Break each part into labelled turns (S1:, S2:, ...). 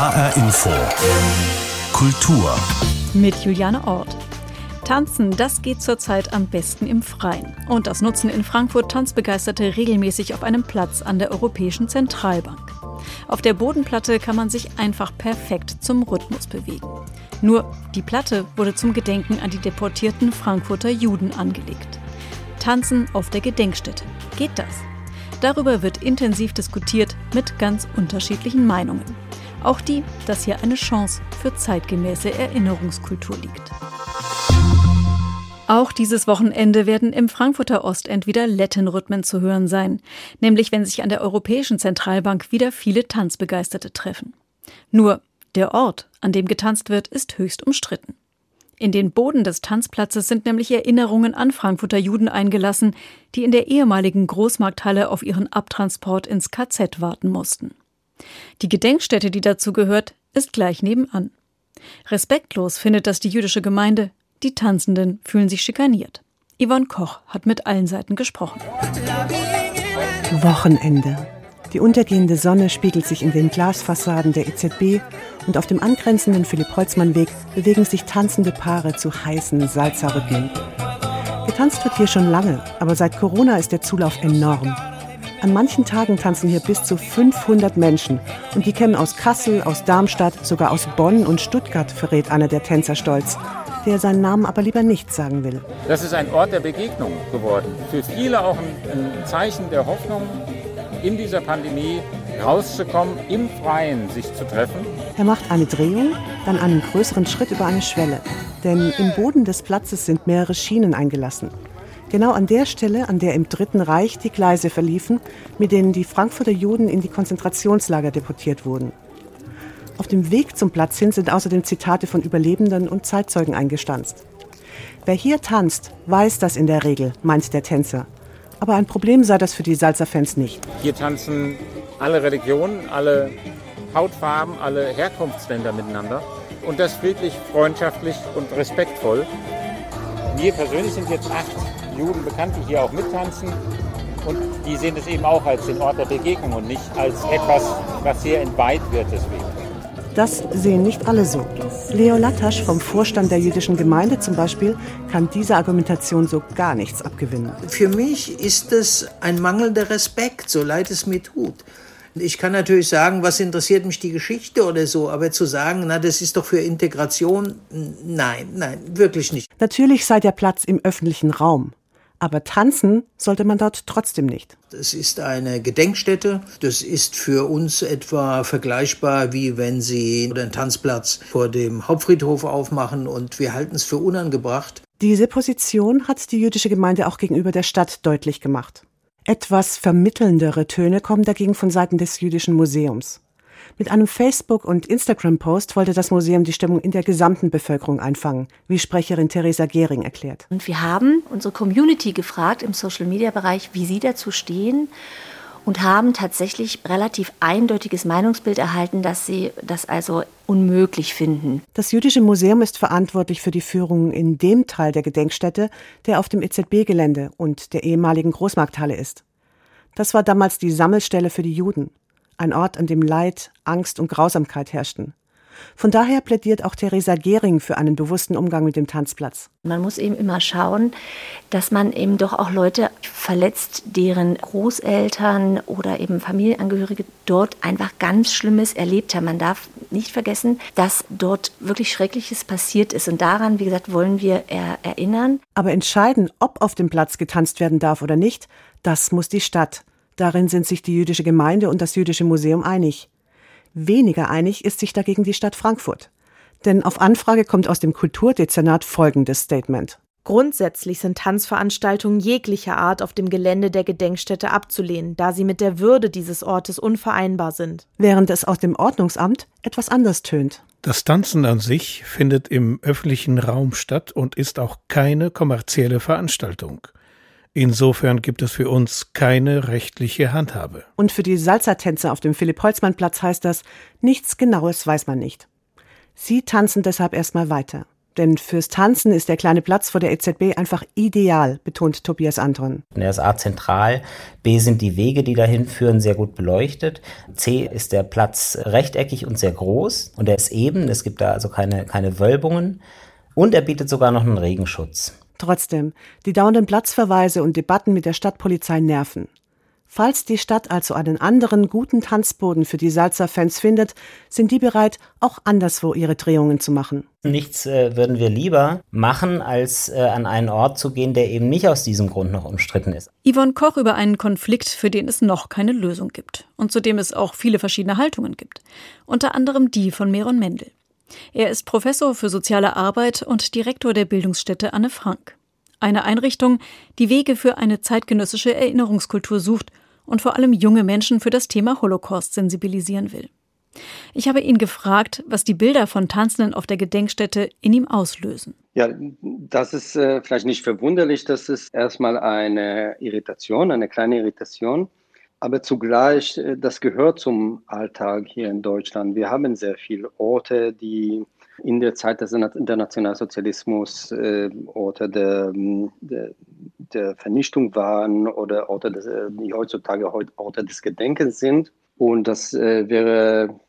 S1: HR Info. Kultur.
S2: Mit Juliane Ort. Tanzen, das geht zurzeit am besten im Freien. Und das nutzen in Frankfurt Tanzbegeisterte regelmäßig auf einem Platz an der Europäischen Zentralbank. Auf der Bodenplatte kann man sich einfach perfekt zum Rhythmus bewegen. Nur die Platte wurde zum Gedenken an die deportierten Frankfurter Juden angelegt. Tanzen auf der Gedenkstätte. Geht das? Darüber wird intensiv diskutiert mit ganz unterschiedlichen Meinungen. Auch die, dass hier eine Chance für zeitgemäße Erinnerungskultur liegt. Auch dieses Wochenende werden im Frankfurter Ostend wieder Lettenrhythmen zu hören sein, nämlich wenn sich an der Europäischen Zentralbank wieder viele Tanzbegeisterte treffen. Nur der Ort, an dem getanzt wird, ist höchst umstritten. In den Boden des Tanzplatzes sind nämlich Erinnerungen an Frankfurter Juden eingelassen, die in der ehemaligen Großmarkthalle auf ihren Abtransport ins KZ warten mussten. Die Gedenkstätte, die dazu gehört, ist gleich nebenan. Respektlos findet das die jüdische Gemeinde, die Tanzenden fühlen sich schikaniert. Yvonne Koch hat mit allen Seiten gesprochen.
S3: Wochenende. Die untergehende Sonne spiegelt sich in den Glasfassaden der EZB und auf dem angrenzenden Philipp-Holzmann-Weg bewegen sich tanzende Paare zu heißen Salzerrhythmen. Getanzt wird hier schon lange, aber seit Corona ist der Zulauf enorm. An manchen Tagen tanzen hier bis zu 500 Menschen. Und die kämen aus Kassel, aus Darmstadt, sogar aus Bonn und Stuttgart, verrät einer der Tänzer stolz der seinen Namen aber lieber nicht sagen will.
S4: Das ist ein Ort der Begegnung geworden. Für viele auch ein, ein Zeichen der Hoffnung, in dieser Pandemie rauszukommen, im Freien sich zu treffen.
S3: Er macht eine Drehung, dann einen größeren Schritt über eine Schwelle. Denn im Boden des Platzes sind mehrere Schienen eingelassen. Genau an der Stelle, an der im Dritten Reich die Gleise verliefen, mit denen die Frankfurter Juden in die Konzentrationslager deportiert wurden. Auf dem Weg zum Platz hin sind außerdem Zitate von Überlebenden und Zeitzeugen eingestanzt. Wer hier tanzt, weiß das in der Regel, meint der Tänzer. Aber ein Problem sei das für die Salsa-Fans nicht.
S4: Hier tanzen alle Religionen, alle Hautfarben, alle Herkunftsländer miteinander. Und das friedlich, freundschaftlich und respektvoll. Mir persönlich sind jetzt acht Juden bekannt, die hier auch mittanzen. Und die sehen es eben auch als den Ort der Begegnung und nicht als etwas, was sehr entweiht wird deswegen.
S3: Das sehen nicht alle so. Leo Latasch vom Vorstand der jüdischen Gemeinde zum Beispiel kann dieser Argumentation so gar nichts abgewinnen.
S5: Für mich ist es ein mangelnder Respekt, so leid es mir tut. Ich kann natürlich sagen, was interessiert mich die Geschichte oder so, aber zu sagen, na, das ist doch für Integration, nein, nein, wirklich nicht.
S3: Natürlich sei der Platz im öffentlichen Raum. Aber tanzen sollte man dort trotzdem nicht.
S5: Das ist eine Gedenkstätte. Das ist für uns etwa vergleichbar, wie wenn Sie einen Tanzplatz vor dem Hauptfriedhof aufmachen und wir halten es für unangebracht.
S3: Diese Position hat die jüdische Gemeinde auch gegenüber der Stadt deutlich gemacht. Etwas vermittelndere Töne kommen dagegen von Seiten des Jüdischen Museums. Mit einem Facebook- und Instagram-Post wollte das Museum die Stimmung in der gesamten Bevölkerung einfangen, wie Sprecherin Theresa Gehring erklärt.
S6: Und wir haben unsere Community gefragt im Social-Media-Bereich, wie sie dazu stehen und haben tatsächlich relativ eindeutiges Meinungsbild erhalten, dass sie das also unmöglich finden.
S3: Das Jüdische Museum ist verantwortlich für die Führung in dem Teil der Gedenkstätte, der auf dem EZB-Gelände und der ehemaligen Großmarkthalle ist. Das war damals die Sammelstelle für die Juden ein Ort, an dem Leid, Angst und Grausamkeit herrschten. Von daher plädiert auch Theresa Gehring für einen bewussten Umgang mit dem Tanzplatz.
S6: Man muss eben immer schauen, dass man eben doch auch Leute verletzt, deren Großeltern oder eben Familienangehörige dort einfach ganz Schlimmes erlebt haben. Man darf nicht vergessen, dass dort wirklich Schreckliches passiert ist. Und daran, wie gesagt, wollen wir er erinnern.
S3: Aber entscheiden, ob auf dem Platz getanzt werden darf oder nicht, das muss die Stadt. Darin sind sich die jüdische Gemeinde und das jüdische Museum einig. Weniger einig ist sich dagegen die Stadt Frankfurt. Denn auf Anfrage kommt aus dem Kulturdezernat folgendes Statement.
S7: Grundsätzlich sind Tanzveranstaltungen jeglicher Art auf dem Gelände der Gedenkstätte abzulehnen, da sie mit der Würde dieses Ortes unvereinbar sind.
S3: Während es aus dem Ordnungsamt etwas anders tönt.
S8: Das Tanzen an sich findet im öffentlichen Raum statt und ist auch keine kommerzielle Veranstaltung. Insofern gibt es für uns keine rechtliche Handhabe.
S3: Und für die Salzertänzer auf dem Philipp-Holzmann-Platz heißt das, nichts Genaues weiß man nicht. Sie tanzen deshalb erstmal weiter. Denn fürs Tanzen ist der kleine Platz vor der EZB einfach ideal, betont Tobias Anton.
S9: Er ist A zentral, B sind die Wege, die dahin führen, sehr gut beleuchtet. C ist der Platz rechteckig und sehr groß und er ist eben, es gibt da also keine, keine Wölbungen und er bietet sogar noch einen Regenschutz.
S3: Trotzdem, die dauernden Platzverweise und Debatten mit der Stadtpolizei nerven. Falls die Stadt also einen anderen guten Tanzboden für die Salzer-Fans findet, sind die bereit, auch anderswo ihre Drehungen zu machen.
S9: Nichts äh, würden wir lieber machen, als äh, an einen Ort zu gehen, der eben nicht aus diesem Grund noch umstritten ist.
S2: Yvonne Koch über einen Konflikt, für den es noch keine Lösung gibt und zu dem es auch viele verschiedene Haltungen gibt. Unter anderem die von Meron Mendel. Er ist Professor für soziale Arbeit und Direktor der Bildungsstätte Anne Frank. Eine Einrichtung, die Wege für eine zeitgenössische Erinnerungskultur sucht und vor allem junge Menschen für das Thema Holocaust sensibilisieren will. Ich habe ihn gefragt, was die Bilder von Tanzenden auf der Gedenkstätte in ihm auslösen.
S10: Ja, das ist äh, vielleicht nicht verwunderlich. Das ist erstmal eine Irritation, eine kleine Irritation. Aber zugleich, äh, das gehört zum Alltag hier in Deutschland. Wir haben sehr viele Orte, die in der Zeit des Internationalsozialismus äh, Orte der, der, der, Vernichtung waren oder Orte, des, äh, die heutzutage Orte des Gedenkens sind. Und das äh, wäre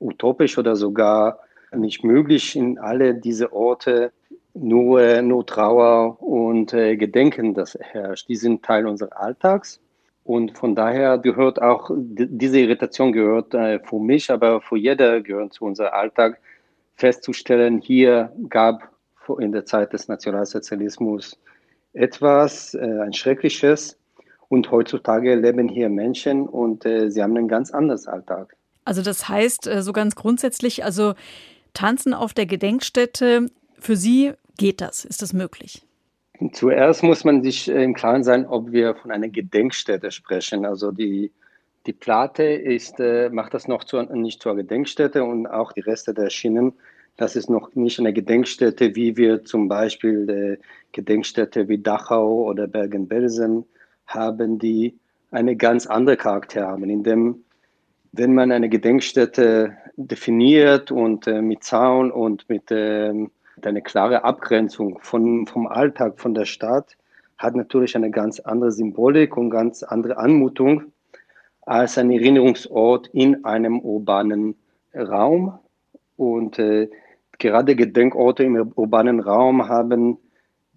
S10: utopisch oder sogar nicht möglich, in alle diese Orte nur, nur Trauer und äh, Gedenken, das herrscht. Die sind Teil unseres Alltags. Und von daher gehört auch, diese Irritation gehört äh, für mich, aber für jeder gehört zu unserem Alltag, festzustellen, hier gab in der Zeit des Nationalsozialismus etwas, äh, ein Schreckliches. Und heutzutage leben hier Menschen und äh, sie haben einen ganz anderen Alltag.
S2: Also das heißt, äh, so ganz grundsätzlich, also tanzen auf der Gedenkstätte, für Sie geht das? Ist das möglich?
S10: Zuerst muss man sich äh, im Klaren sein, ob wir von einer Gedenkstätte sprechen. Also die, die Platte ist, äh, macht das noch zu, nicht zur Gedenkstätte und auch die Reste der Schienen. Das ist noch nicht eine Gedenkstätte, wie wir zum Beispiel äh, Gedenkstätte wie Dachau oder Bergen-Belsen haben, die eine ganz andere Charakter haben, in dem wenn man eine Gedenkstätte definiert und äh, mit Zaun und mit ähm, eine klare Abgrenzung von, vom Alltag, von der Stadt, hat natürlich eine ganz andere Symbolik und ganz andere Anmutung als ein Erinnerungsort in einem urbanen Raum. Und äh, gerade Gedenkorte im urbanen Raum haben,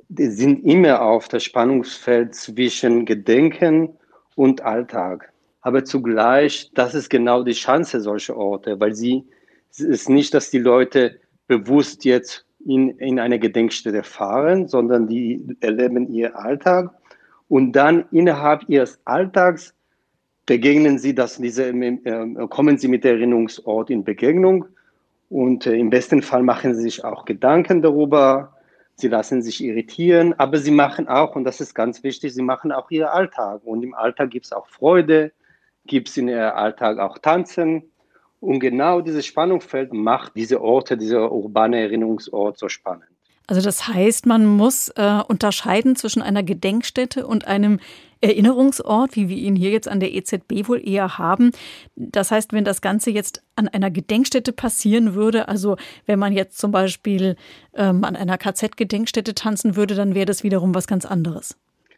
S10: sind immer auf das Spannungsfeld zwischen Gedenken und Alltag. Aber zugleich, das ist genau die Chance solcher Orte, weil sie, es ist nicht, dass die Leute bewusst jetzt in, in eine Gedenkstätte fahren, sondern die erleben ihr Alltag. Und dann innerhalb ihres Alltags begegnen sie, dass diese, äh, kommen sie mit Erinnerungsort in Begegnung. Und äh, im besten Fall machen sie sich auch Gedanken darüber, sie lassen sich irritieren, aber sie machen auch, und das ist ganz wichtig, sie machen auch ihren Alltag. Und im Alltag gibt es auch Freude, gibt es in ihrem Alltag auch Tanzen und genau dieses Spannungsfeld macht diese Orte, dieser urbane Erinnerungsort so spannend.
S2: Also das heißt, man muss äh, unterscheiden zwischen einer Gedenkstätte und einem Erinnerungsort, wie wir ihn hier jetzt an der EZB wohl eher haben. Das heißt, wenn das Ganze jetzt an einer Gedenkstätte passieren würde, also wenn man jetzt zum Beispiel ähm, an einer KZ-Gedenkstätte tanzen würde, dann wäre das wiederum was ganz anderes.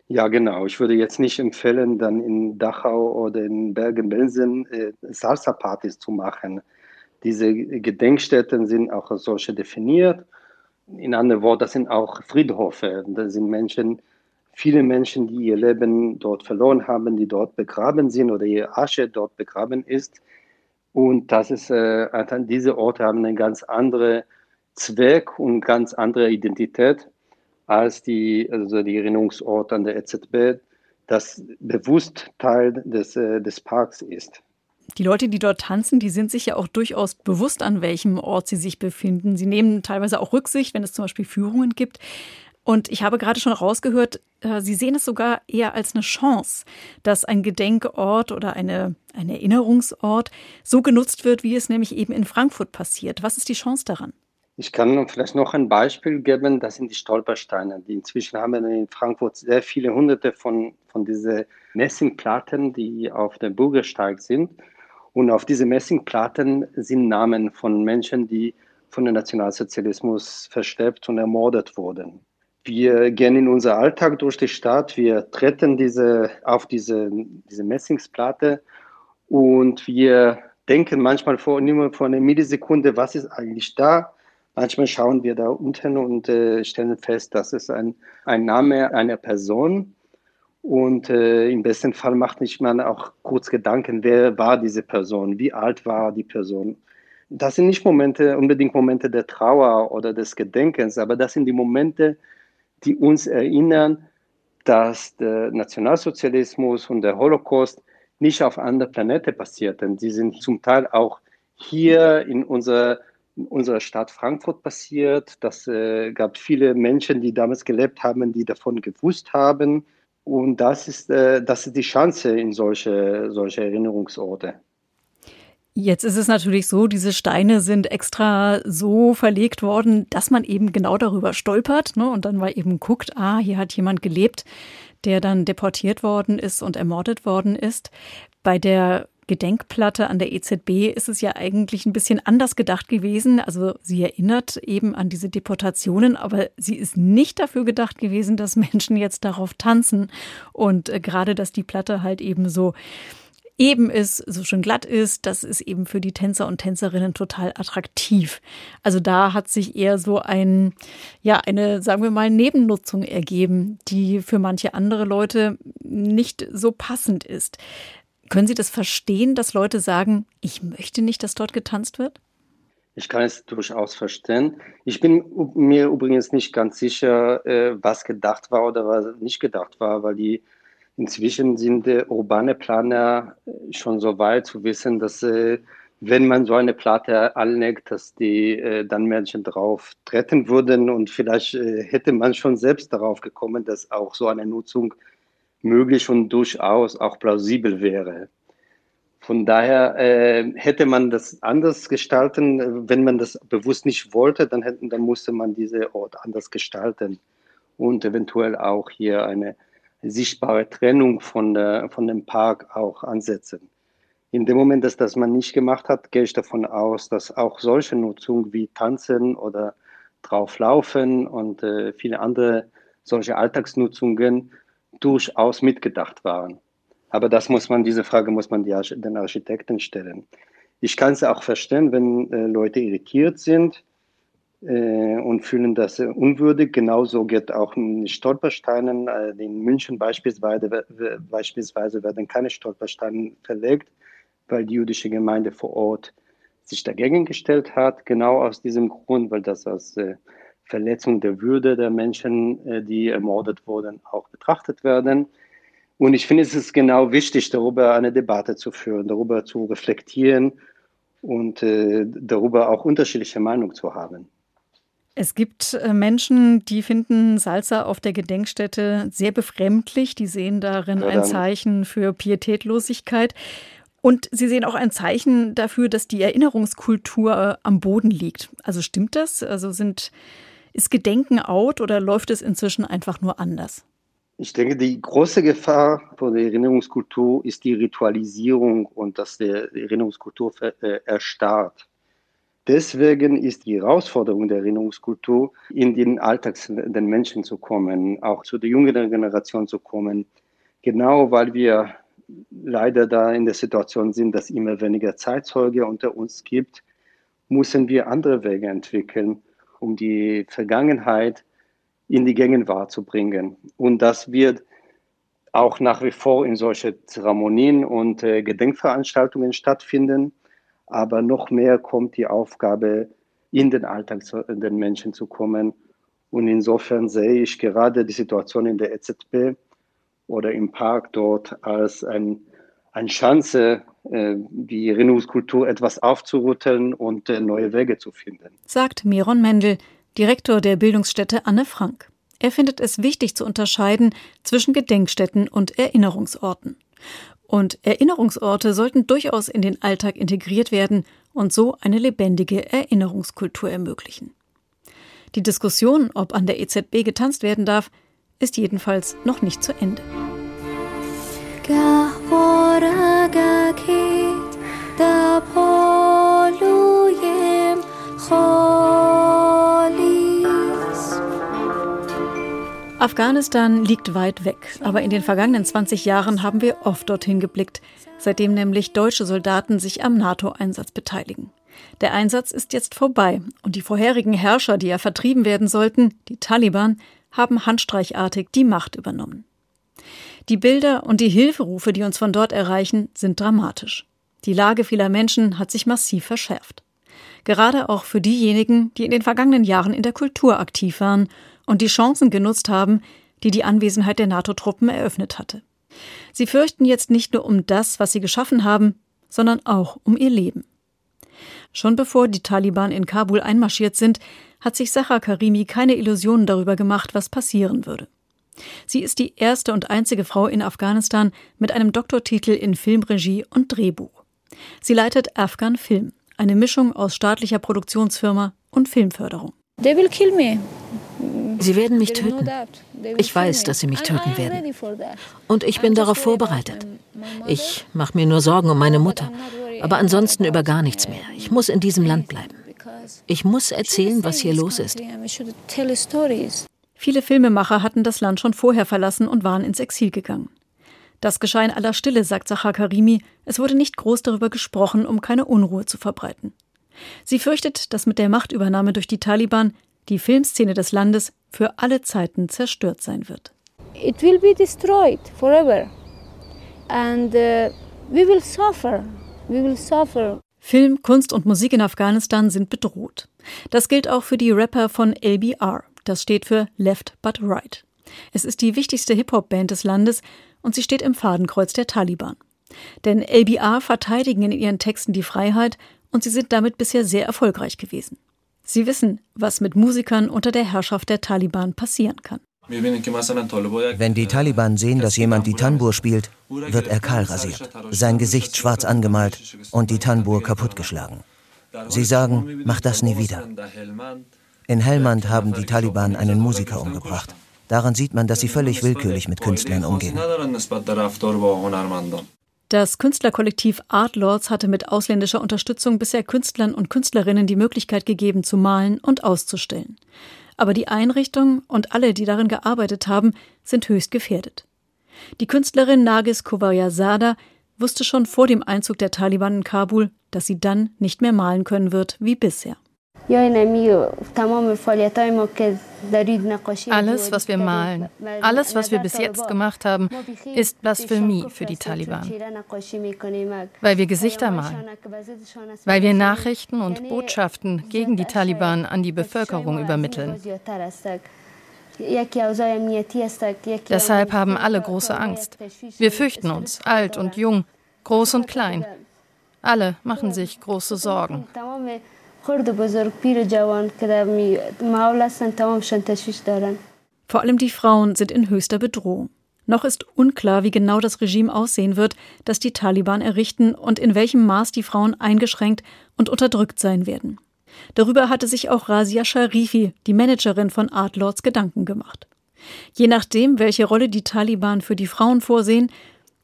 S10: Ja, genau. Ich würde jetzt nicht empfehlen, dann in Dachau oder in Bergen-Belsen äh, Salsa-Partys zu machen. Diese Gedenkstätten sind auch als solche definiert. In anderen Worten, das sind auch Friedhöfe. Das sind Menschen, viele Menschen, die ihr Leben dort verloren haben, die dort begraben sind oder ihre Asche dort begraben ist. Und das ist, äh, diese Orte haben einen ganz anderen Zweck und ganz andere Identität als die, also die Erinnerungsort an der EZB, das bewusst Teil des, äh, des Parks ist.
S2: Die Leute, die dort tanzen, die sind sich ja auch durchaus bewusst, an welchem Ort sie sich befinden. Sie nehmen teilweise auch Rücksicht, wenn es zum Beispiel Führungen gibt. Und ich habe gerade schon rausgehört, äh, Sie sehen es sogar eher als eine Chance, dass ein Gedenkort oder eine, ein Erinnerungsort so genutzt wird, wie es nämlich eben in Frankfurt passiert. Was ist die Chance daran?
S10: Ich kann vielleicht noch ein Beispiel geben, das sind die Stolpersteine. Die inzwischen haben wir in Frankfurt sehr viele hunderte von, von diesen Messingplatten, die auf dem Bürgersteig sind. Und auf diese Messingplatten sind Namen von Menschen, die von dem Nationalsozialismus verschleppt und ermordet wurden. Wir gehen in unser Alltag durch die Stadt, wir treten diese, auf diese, diese Messingsplatte und wir denken manchmal vor, nur vor einer Millisekunde, was ist eigentlich da? Manchmal schauen wir da unten und äh, stellen fest, das ist ein, ein Name einer Person. Und äh, im besten Fall macht sich man auch kurz Gedanken, wer war diese Person, wie alt war die Person das sind nicht Momente, unbedingt Momente der Trauer oder des Gedenkens, aber das sind die Momente, die uns erinnern, dass der Nationalsozialismus und der Holocaust nicht auf anderen Planeten passierten. Sie sind zum Teil auch hier in unserer, unserer Stadt Frankfurt passiert. Das äh, gab viele Menschen, die damals gelebt haben, die davon gewusst haben. Und das ist, äh, das ist die Chance in solche, solche Erinnerungsorte.
S2: Jetzt ist es natürlich so, diese Steine sind extra so verlegt worden, dass man eben genau darüber stolpert ne? und dann mal eben guckt, ah, hier hat jemand gelebt, der dann deportiert worden ist und ermordet worden ist. Bei der Gedenkplatte an der EZB ist es ja eigentlich ein bisschen anders gedacht gewesen. Also sie erinnert eben an diese Deportationen, aber sie ist nicht dafür gedacht gewesen, dass Menschen jetzt darauf tanzen und äh, gerade, dass die Platte halt eben so eben ist, so schön glatt ist, das ist eben für die Tänzer und Tänzerinnen total attraktiv. Also da hat sich eher so ein, ja, eine, sagen wir mal, Nebennutzung ergeben, die für manche andere Leute nicht so passend ist. Können Sie das verstehen, dass Leute sagen, ich möchte nicht, dass dort getanzt wird?
S10: Ich kann es durchaus verstehen. Ich bin mir übrigens nicht ganz sicher, äh, was gedacht war oder was nicht gedacht war, weil die Inzwischen sind äh, urbane Planer schon so weit zu wissen, dass äh, wenn man so eine Platte anlegt, dass die äh, dann Menschen drauf treten würden und vielleicht äh, hätte man schon selbst darauf gekommen, dass auch so eine Nutzung möglich und durchaus auch plausibel wäre. Von daher äh, hätte man das anders gestalten, wenn man das bewusst nicht wollte, dann, hätten, dann musste man diesen Ort anders gestalten und eventuell auch hier eine sichtbare Trennung von, der, von dem Park auch ansetzen. In dem Moment, dass das man nicht gemacht hat, gehe ich davon aus, dass auch solche Nutzung wie Tanzen oder drauflaufen und äh, viele andere solche Alltagsnutzungen durchaus mitgedacht waren. Aber das muss man, diese Frage muss man die, den Architekten stellen. Ich kann es auch verstehen, wenn äh, Leute irritiert sind, äh, und fühlen das unwürdig. Genauso geht auch in Stolpersteinen. Äh, in München beispielsweise, beispielsweise werden keine Stolpersteine verlegt, weil die jüdische Gemeinde vor Ort sich dagegen gestellt hat. Genau aus diesem Grund, weil das als äh, Verletzung der Würde der Menschen, die ermordet wurden, auch betrachtet werden. Und ich finde, es ist genau wichtig, darüber eine Debatte zu führen, darüber zu reflektieren und äh, darüber auch unterschiedliche Meinungen zu haben.
S2: Es gibt äh, Menschen, die finden Salsa auf der Gedenkstätte sehr befremdlich. Die sehen darin ein Zeichen für Pietätlosigkeit. Und sie sehen auch ein Zeichen dafür, dass die Erinnerungskultur äh, am Boden liegt. Also stimmt das? Also sind, ist Gedenken out oder läuft es inzwischen einfach nur anders?
S10: Ich denke, die große Gefahr von der Erinnerungskultur ist die Ritualisierung und dass die Erinnerungskultur äh, erstarrt. Deswegen ist die Herausforderung der Erinnerungskultur, in den Alltag der Menschen zu kommen, auch zu der jüngeren Generation zu kommen, genau weil wir leider da in der Situation sind, dass immer weniger Zeitzeuge unter uns gibt, müssen wir andere Wege entwickeln, um die Vergangenheit in die Gegenwart zu bringen. Und das wird auch nach wie vor in solche Zeremonien und äh, Gedenkveranstaltungen stattfinden aber noch mehr kommt die Aufgabe, in den Alltag zu, in den Menschen zu kommen. Und insofern sehe ich gerade die Situation in der EZB oder im Park dort als ein, eine Chance, äh, die Erinnerungskultur etwas aufzurütteln und äh, neue Wege zu finden.
S2: Sagt Miron Mendel, Direktor der Bildungsstätte Anne Frank. Er findet es wichtig zu unterscheiden zwischen Gedenkstätten und Erinnerungsorten. Und Erinnerungsorte sollten durchaus in den Alltag integriert werden und so eine lebendige Erinnerungskultur ermöglichen. Die Diskussion, ob an der EZB getanzt werden darf, ist jedenfalls noch nicht zu Ende. Da Afghanistan liegt weit weg, aber in den vergangenen 20 Jahren haben wir oft dorthin geblickt, seitdem nämlich deutsche Soldaten sich am NATO-Einsatz beteiligen. Der Einsatz ist jetzt vorbei und die vorherigen Herrscher, die ja vertrieben werden sollten, die Taliban, haben handstreichartig die Macht übernommen. Die Bilder und die Hilferufe, die uns von dort erreichen, sind dramatisch. Die Lage vieler Menschen hat sich massiv verschärft. Gerade auch für diejenigen, die in den vergangenen Jahren in der Kultur aktiv waren und die Chancen genutzt haben, die die Anwesenheit der NATO-Truppen eröffnet hatte. Sie fürchten jetzt nicht nur um das, was sie geschaffen haben, sondern auch um ihr Leben. Schon bevor die Taliban in Kabul einmarschiert sind, hat sich Sacha Karimi keine Illusionen darüber gemacht, was passieren würde. Sie ist die erste und einzige Frau in Afghanistan mit einem Doktortitel in Filmregie und Drehbuch. Sie leitet Afghan Film, eine Mischung aus staatlicher Produktionsfirma und Filmförderung.
S11: Sie werden mich töten. Ich weiß, dass sie mich töten werden. Und ich bin darauf vorbereitet. Ich mache mir nur Sorgen um meine Mutter, aber ansonsten über gar nichts mehr. Ich muss in diesem Land bleiben. Ich muss erzählen, was hier los ist.
S2: Viele Filmemacher hatten das Land schon vorher verlassen und waren ins Exil gegangen. Das geschah in aller Stille, sagt Zachar Karimi. Es wurde nicht groß darüber gesprochen, um keine Unruhe zu verbreiten. Sie fürchtet, dass mit der Machtübernahme durch die Taliban die Filmszene des Landes für alle Zeiten zerstört sein wird.
S12: It will be destroyed forever. And uh, we will suffer. We will suffer.
S2: Film, Kunst und Musik in Afghanistan sind bedroht. Das gilt auch für die Rapper von LBR. Das steht für Left But Right. Es ist die wichtigste Hip-Hop-Band des Landes und sie steht im Fadenkreuz der Taliban. Denn LBR verteidigen in ihren Texten die Freiheit und sie sind damit bisher sehr erfolgreich gewesen. Sie wissen, was mit Musikern unter der Herrschaft der Taliban passieren kann.
S13: Wenn die Taliban sehen, dass jemand die Tanbur spielt, wird er kahl rasiert, sein Gesicht schwarz angemalt und die Tanbur kaputtgeschlagen. Sie sagen, mach das nie wieder. In Helmand haben die Taliban einen Musiker umgebracht. Daran sieht man, dass sie völlig willkürlich mit Künstlern umgehen.
S2: Das Künstlerkollektiv Art Lords hatte mit ausländischer Unterstützung bisher Künstlern und Künstlerinnen die Möglichkeit gegeben, zu malen und auszustellen. Aber die Einrichtung und alle, die darin gearbeitet haben, sind höchst gefährdet. Die Künstlerin Nagis Kovayazada wusste schon vor dem Einzug der Taliban in Kabul, dass sie dann nicht mehr malen können wird wie bisher.
S14: Alles, was wir malen, alles, was wir bis jetzt gemacht haben, ist Blasphemie für die Taliban. Weil wir Gesichter malen, weil wir Nachrichten und Botschaften gegen die Taliban an die Bevölkerung übermitteln. Deshalb haben alle große Angst. Wir fürchten uns, alt und jung, groß und klein. Alle machen sich große Sorgen.
S2: Vor allem die Frauen sind in höchster Bedrohung. Noch ist unklar, wie genau das Regime aussehen wird, das die Taliban errichten und in welchem Maß die Frauen eingeschränkt und unterdrückt sein werden. Darüber hatte sich auch Razia Sharifi, die Managerin von Art Lords, Gedanken gemacht. Je nachdem, welche Rolle die Taliban für die Frauen vorsehen,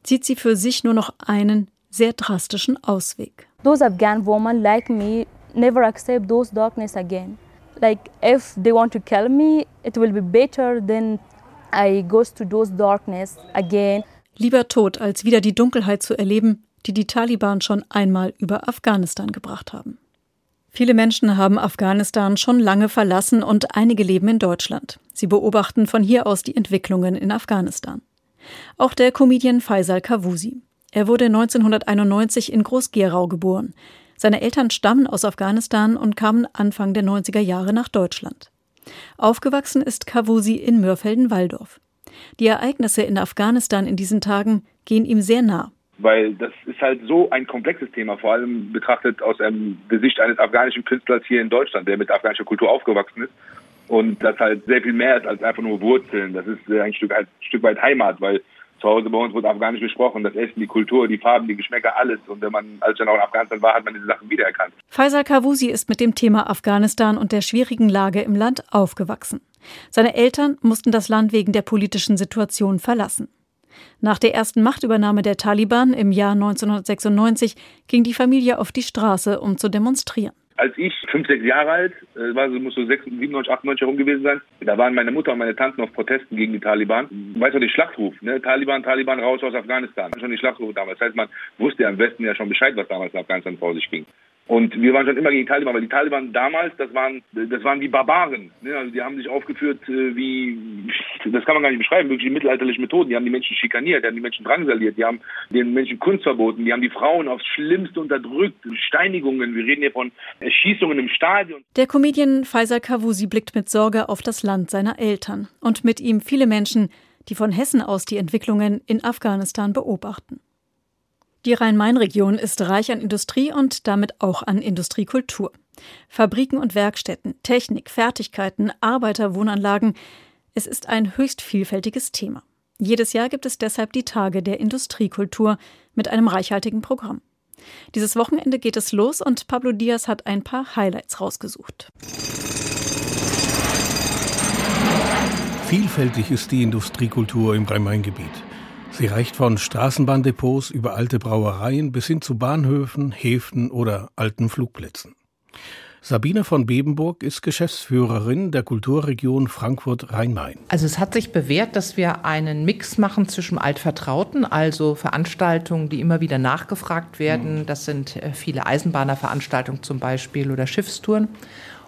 S2: zieht sie für sich nur noch einen sehr drastischen Ausweg.
S12: Those Afghan women like me never accept those darkness again. Like if they want to kill me, it will be better than I goes to those darkness again.
S2: Lieber tot, als wieder die Dunkelheit zu erleben, die die Taliban schon einmal über Afghanistan gebracht haben. Viele Menschen haben Afghanistan schon lange verlassen und einige leben in Deutschland. Sie beobachten von hier aus die Entwicklungen in Afghanistan. Auch der Comedian Faisal Kavusi. Er wurde 1991 in Groß-Gerau geboren. Seine Eltern stammen aus Afghanistan und kamen Anfang der 90er Jahre nach Deutschland. Aufgewachsen ist Kavusi in Mörfelden-Walldorf. Die Ereignisse in Afghanistan in diesen Tagen gehen ihm sehr nah.
S15: Weil das ist halt so ein komplexes Thema, vor allem betrachtet aus einem Gesicht eines afghanischen Künstlers hier in Deutschland, der mit afghanischer Kultur aufgewachsen ist. Und das halt sehr viel mehr ist als einfach nur Wurzeln. Das ist ein Stück, ein Stück weit Heimat, weil zu Hause bei uns wurde Afghanisch gesprochen, das Essen, die Kultur, die Farben, die Geschmäcker, alles. Und wenn man, als dann auch in Afghanistan war, hat man diese Sachen wiedererkannt.
S2: Faisal Kavusi ist mit dem Thema Afghanistan und der schwierigen Lage im Land aufgewachsen. Seine Eltern mussten das Land wegen der politischen Situation verlassen. Nach der ersten Machtübernahme der Taliban im Jahr 1996 ging die Familie auf die Straße, um zu demonstrieren.
S15: Als ich fünf, sechs Jahre alt, äh, war so, muss so 97, 98 herum gewesen sein, da waren meine Mutter und meine Tanten auf Protesten gegen die Taliban. Weißt du den Schlachtruf, ne? Taliban, Taliban raus aus Afghanistan. Schon die Schlachtruf damals. Das heißt, man wusste ja im Westen ja schon Bescheid, was damals in Afghanistan vor sich ging. Und wir waren schon immer gegen Taliban, weil die Taliban damals, das waren, das waren wie Barbaren. Ne? Also die haben sich aufgeführt äh, wie, das kann man gar nicht beschreiben, wirklich mittelalterliche Methoden. Die haben die Menschen schikaniert, die haben die Menschen drangsaliert, die haben den Menschen Kunst verboten, die haben die Frauen aufs Schlimmste unterdrückt, Steinigungen, wir reden hier von Erschießungen im Stadion.
S2: Der Comedian Faisal Kavusi blickt mit Sorge auf das Land seiner Eltern und mit ihm viele Menschen, die von Hessen aus die Entwicklungen in Afghanistan beobachten. Die Rhein-Main-Region ist reich an Industrie und damit auch an Industriekultur. Fabriken und Werkstätten, Technik, Fertigkeiten, Arbeiterwohnanlagen. Es ist ein höchst vielfältiges Thema. Jedes Jahr gibt es deshalb die Tage der Industriekultur mit einem reichhaltigen Programm. Dieses Wochenende geht es los und Pablo Diaz hat ein paar Highlights rausgesucht.
S8: Vielfältig ist die Industriekultur im Rhein-Main-Gebiet. Sie reicht von Straßenbahndepots über alte Brauereien bis hin zu Bahnhöfen, Häfen oder alten Flugplätzen. Sabine von Bebenburg ist Geschäftsführerin der Kulturregion Frankfurt-Rhein-Main.
S16: Also es hat sich bewährt, dass wir einen Mix machen zwischen Altvertrauten, also Veranstaltungen, die immer wieder nachgefragt werden. Mhm. Das sind äh, viele Eisenbahnerveranstaltungen zum Beispiel oder Schiffstouren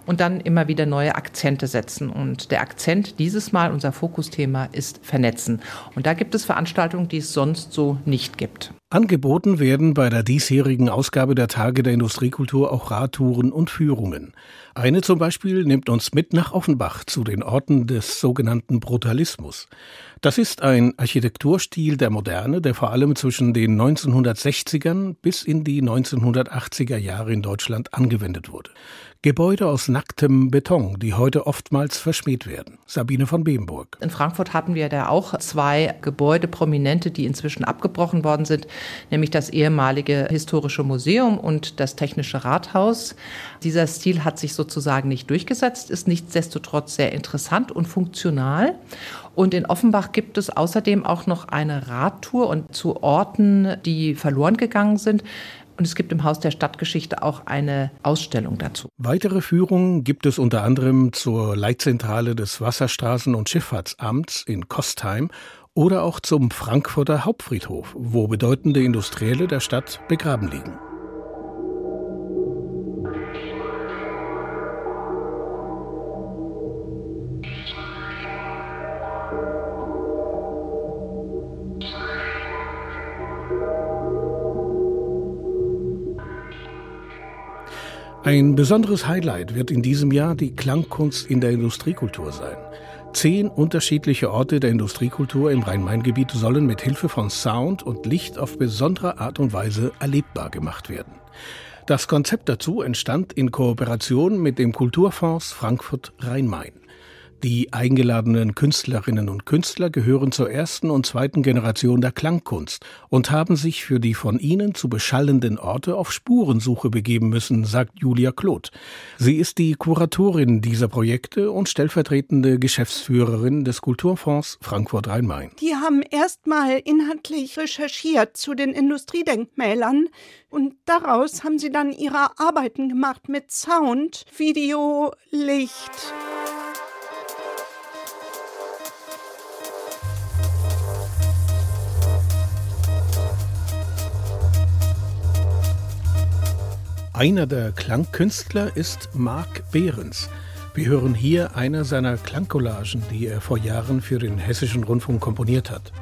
S16: und dann immer wieder neue Akzente setzen. Und der Akzent dieses Mal, unser Fokusthema, ist Vernetzen. Und da gibt es Veranstaltungen, die es sonst so nicht gibt.
S8: Angeboten werden bei der diesjährigen Ausgabe der Tage der Industriekultur auch Radtouren und Führungen. Eine zum Beispiel nimmt uns mit nach Offenbach zu den Orten des sogenannten Brutalismus. Das ist ein Architekturstil der Moderne, der vor allem zwischen den 1960ern bis in die 1980er Jahre in Deutschland angewendet wurde. Gebäude aus nacktem Beton, die heute oftmals verschmäht werden. Sabine von Bemburg.
S16: In Frankfurt hatten wir da auch zwei Gebäude prominente, die inzwischen abgebrochen worden sind, nämlich das ehemalige Historische Museum und das Technische Rathaus. Dieser Stil hat sich sozusagen nicht durchgesetzt, ist nichtsdestotrotz sehr interessant und funktional. Und in Offenbach gibt es außerdem auch noch eine Radtour und zu Orten, die verloren gegangen sind. Und es gibt im Haus der Stadtgeschichte auch eine Ausstellung dazu.
S8: Weitere Führungen gibt es unter anderem zur Leitzentrale des Wasserstraßen- und Schifffahrtsamts in Kostheim oder auch zum Frankfurter Hauptfriedhof, wo bedeutende Industrielle der Stadt begraben liegen. Ein besonderes Highlight wird in diesem Jahr die Klangkunst in der Industriekultur sein. Zehn unterschiedliche Orte der Industriekultur im Rhein-Main-Gebiet sollen mit Hilfe von Sound und Licht auf besondere Art und Weise erlebbar gemacht werden. Das Konzept dazu entstand in Kooperation mit dem Kulturfonds Frankfurt Rhein-Main. Die eingeladenen Künstlerinnen und Künstler gehören zur ersten und zweiten Generation der Klangkunst und haben sich für die von ihnen zu beschallenden Orte auf Spurensuche begeben müssen, sagt Julia Kloth. Sie ist die Kuratorin dieser Projekte und stellvertretende Geschäftsführerin des Kulturfonds Frankfurt Rhein-Main.
S17: Die haben erstmal inhaltlich recherchiert zu den Industriedenkmälern und daraus haben sie dann ihre Arbeiten gemacht mit Sound, Video, Licht.
S8: Einer der Klangkünstler ist Marc Behrens. Wir hören hier einer seiner Klangcollagen, die er vor Jahren für den Hessischen Rundfunk komponiert hat.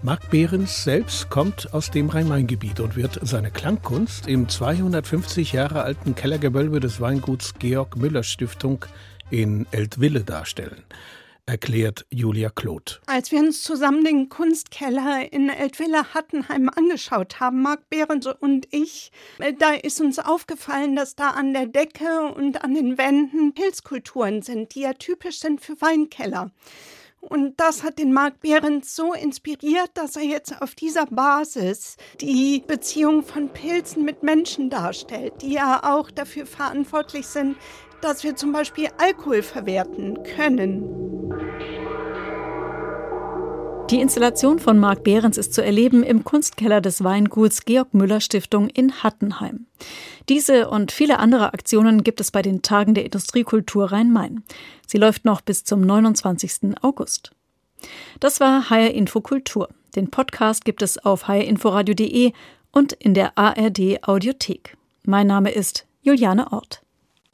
S8: Marc Behrens selbst kommt aus dem Rhein-Main-Gebiet und wird seine Klangkunst im 250 Jahre alten Kellergewölbe des Weinguts Georg Müller Stiftung in Eltville darstellen erklärt Julia Kloth.
S17: Als wir uns zusammen den Kunstkeller in Eltvilla Hattenheim angeschaut haben, Marc Behrens und ich, äh, da ist uns aufgefallen, dass da an der Decke und an den Wänden Pilzkulturen sind, die ja typisch sind für Weinkeller. Und das hat den Marc Behrens so inspiriert, dass er jetzt auf dieser Basis die Beziehung von Pilzen mit Menschen darstellt, die ja auch dafür verantwortlich sind, dass wir zum Beispiel Alkohol verwerten können.
S2: Die Installation von Marc Behrens ist zu erleben im Kunstkeller des Weinguts Georg Müller Stiftung in Hattenheim. Diese und viele andere Aktionen gibt es bei den Tagen der Industriekultur Rhein-Main. Sie läuft noch bis zum 29. August. Das war HR Info Kultur. Den Podcast gibt es auf hrinforadio.de und in der ARD Audiothek. Mein Name ist Juliane Ort.